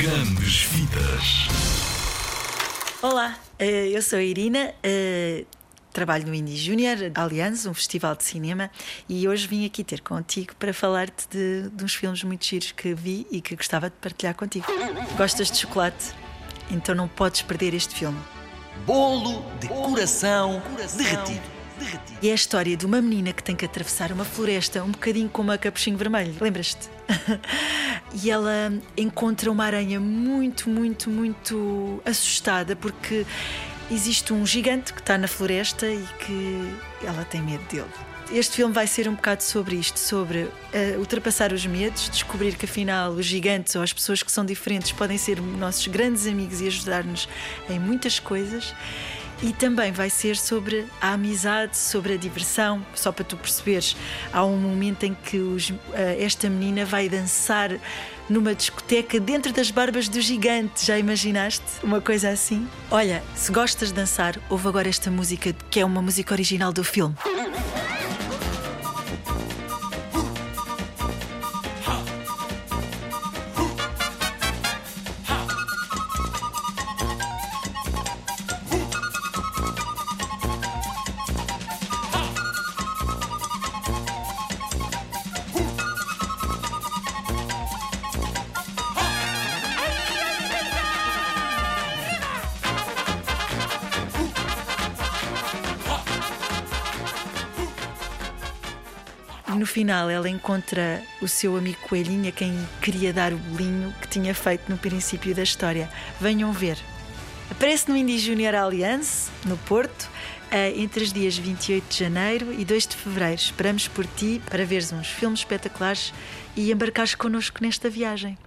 Grandes Vidas. Olá, eh, eu sou a Irina, eh, trabalho no Indie Junior Allianz, um festival de cinema, e hoje vim aqui ter contigo para falar-te de, de uns filmes muito giros que vi e que gostava de partilhar contigo. Gostas de chocolate? Então não podes perder este filme. Bolo de coração derretido. E é a história de uma menina que tem que atravessar uma floresta, um bocadinho como a Capuchinho Vermelho, lembras-te? e ela encontra uma aranha muito, muito, muito assustada porque existe um gigante que está na floresta e que ela tem medo dele. Este filme vai ser um bocado sobre isto, sobre uh, ultrapassar os medos, descobrir que afinal os gigantes ou as pessoas que são diferentes podem ser nossos grandes amigos e ajudar-nos em muitas coisas. E também vai ser sobre a amizade, sobre a diversão. Só para tu perceberes, há um momento em que os, uh, esta menina vai dançar numa discoteca dentro das barbas do gigante. Já imaginaste uma coisa assim? Olha, se gostas de dançar, ouve agora esta música que é uma música original do filme. No final ela encontra o seu amigo Coelhinho, a quem queria dar o bolinho que tinha feito no princípio da história. Venham ver. Aparece no Indie Junior Alliance, no Porto, eh, entre os dias 28 de janeiro e 2 de fevereiro. Esperamos por ti para veres uns filmes espetaculares e embarcares connosco nesta viagem.